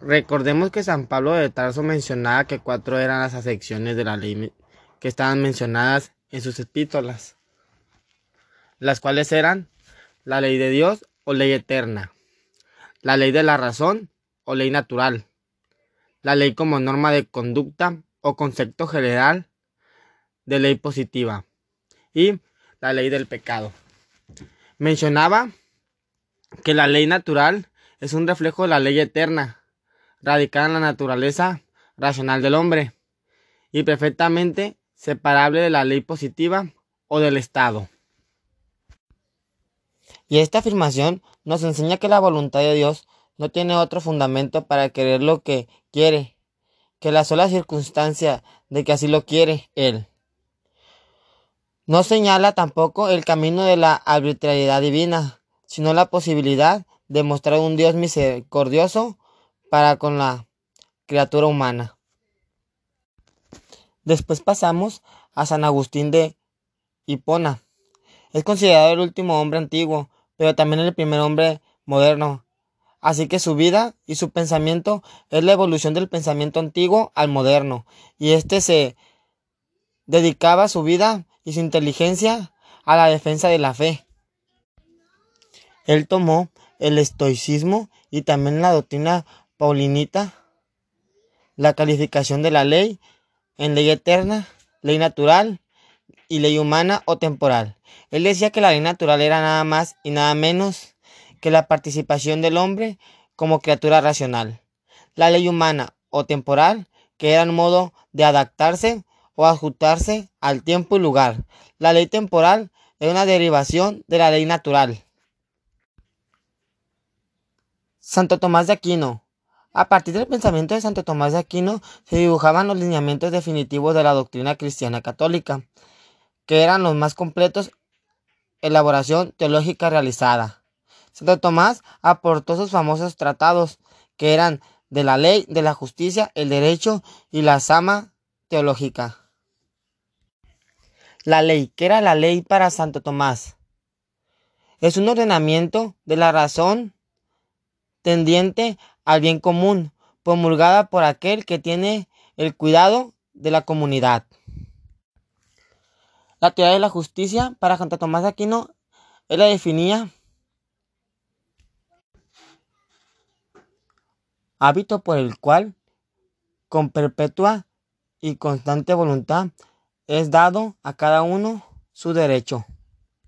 Recordemos que San Pablo de Tarso mencionaba que cuatro eran las acepciones de la ley que estaban mencionadas en sus epístolas, las cuales eran la ley de Dios o ley eterna, la ley de la razón o ley natural, la ley como norma de conducta o concepto general de ley positiva y la ley del pecado. Mencionaba que la ley natural es un reflejo de la ley eterna, radicada en la naturaleza racional del hombre y perfectamente separable de la ley positiva o del Estado. Y esta afirmación nos enseña que la voluntad de Dios no tiene otro fundamento para querer lo que quiere, que la sola circunstancia de que así lo quiere Él. No señala tampoco el camino de la arbitrariedad divina, sino la posibilidad de mostrar un Dios misericordioso para con la criatura humana. Después pasamos a San Agustín de Hipona. Es considerado el último hombre antiguo, pero también el primer hombre moderno. Así que su vida y su pensamiento es la evolución del pensamiento antiguo al moderno, y éste se dedicaba su vida y su inteligencia a la defensa de la fe. Él tomó el estoicismo y también la doctrina paulinita, la calificación de la ley en ley eterna, ley natural y ley humana o temporal. Él decía que la ley natural era nada más y nada menos que la participación del hombre como criatura racional. La ley humana o temporal, que era un modo de adaptarse o ajustarse al tiempo y lugar. La ley temporal es una derivación de la ley natural. Santo Tomás de Aquino. A partir del pensamiento de Santo Tomás de Aquino se dibujaban los lineamientos definitivos de la doctrina cristiana católica, que eran los más completos elaboración teológica realizada. Santo Tomás aportó sus famosos tratados, que eran de la ley, de la justicia, el derecho y la sama teológica. La ley, ¿qué era la ley para Santo Tomás? Es un ordenamiento de la razón tendiente al bien común, promulgada por aquel que tiene el cuidado de la comunidad. La teoría de la justicia para Santo Tomás de Aquino, él la definía hábito por el cual, con perpetua y constante voluntad, es dado a cada uno su derecho.